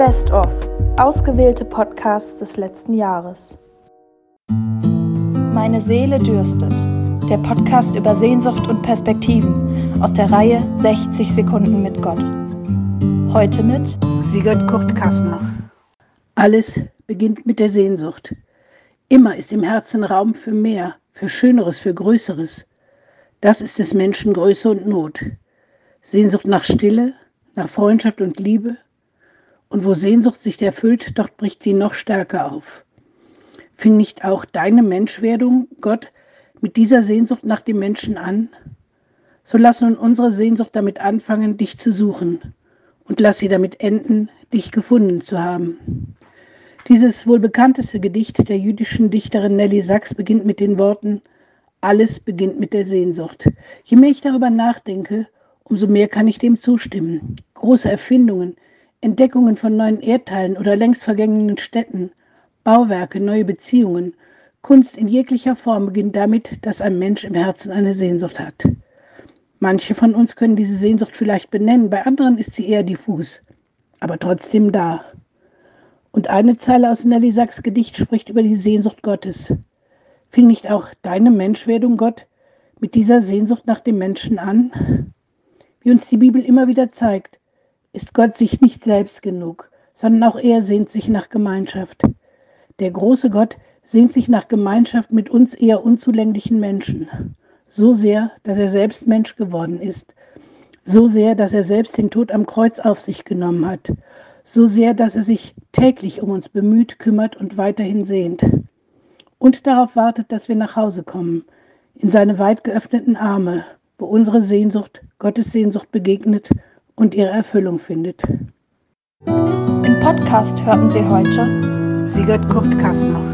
Best of. Ausgewählte Podcasts des letzten Jahres. Meine Seele dürstet. Der Podcast über Sehnsucht und Perspektiven aus der Reihe 60 Sekunden mit Gott. Heute mit Sigurd Kurt Kassner. Alles beginnt mit der Sehnsucht. Immer ist im Herzen Raum für mehr, für Schöneres, für Größeres. Das ist des Menschen Größe und Not. Sehnsucht nach Stille, nach Freundschaft und Liebe. Und wo Sehnsucht sich erfüllt, dort bricht sie noch stärker auf. Fing nicht auch deine Menschwerdung, Gott, mit dieser Sehnsucht nach dem Menschen an? So lass nun unsere Sehnsucht damit anfangen, dich zu suchen. Und lass sie damit enden, dich gefunden zu haben. Dieses wohl bekannteste Gedicht der jüdischen Dichterin Nelly Sachs beginnt mit den Worten Alles beginnt mit der Sehnsucht. Je mehr ich darüber nachdenke, umso mehr kann ich dem zustimmen. Große Erfindungen, Entdeckungen von neuen Erdteilen oder längst vergangenen Städten, Bauwerke, neue Beziehungen, Kunst in jeglicher Form beginnt damit, dass ein Mensch im Herzen eine Sehnsucht hat. Manche von uns können diese Sehnsucht vielleicht benennen, bei anderen ist sie eher diffus, aber trotzdem da. Und eine Zeile aus Nelly Sachs Gedicht spricht über die Sehnsucht Gottes. Fing nicht auch deine Menschwerdung, Gott, mit dieser Sehnsucht nach dem Menschen an? Wie uns die Bibel immer wieder zeigt, ist Gott sich nicht selbst genug, sondern auch er sehnt sich nach Gemeinschaft. Der große Gott sehnt sich nach Gemeinschaft mit uns eher unzulänglichen Menschen. So sehr, dass er selbst Mensch geworden ist. So sehr, dass er selbst den Tod am Kreuz auf sich genommen hat. So sehr, dass er sich täglich um uns bemüht, kümmert und weiterhin sehnt. Und darauf wartet, dass wir nach Hause kommen, in seine weit geöffneten Arme, wo unsere Sehnsucht Gottes Sehnsucht begegnet und ihre Erfüllung findet. Im Podcast hörten Sie heute Sigurd Kurt Kastner.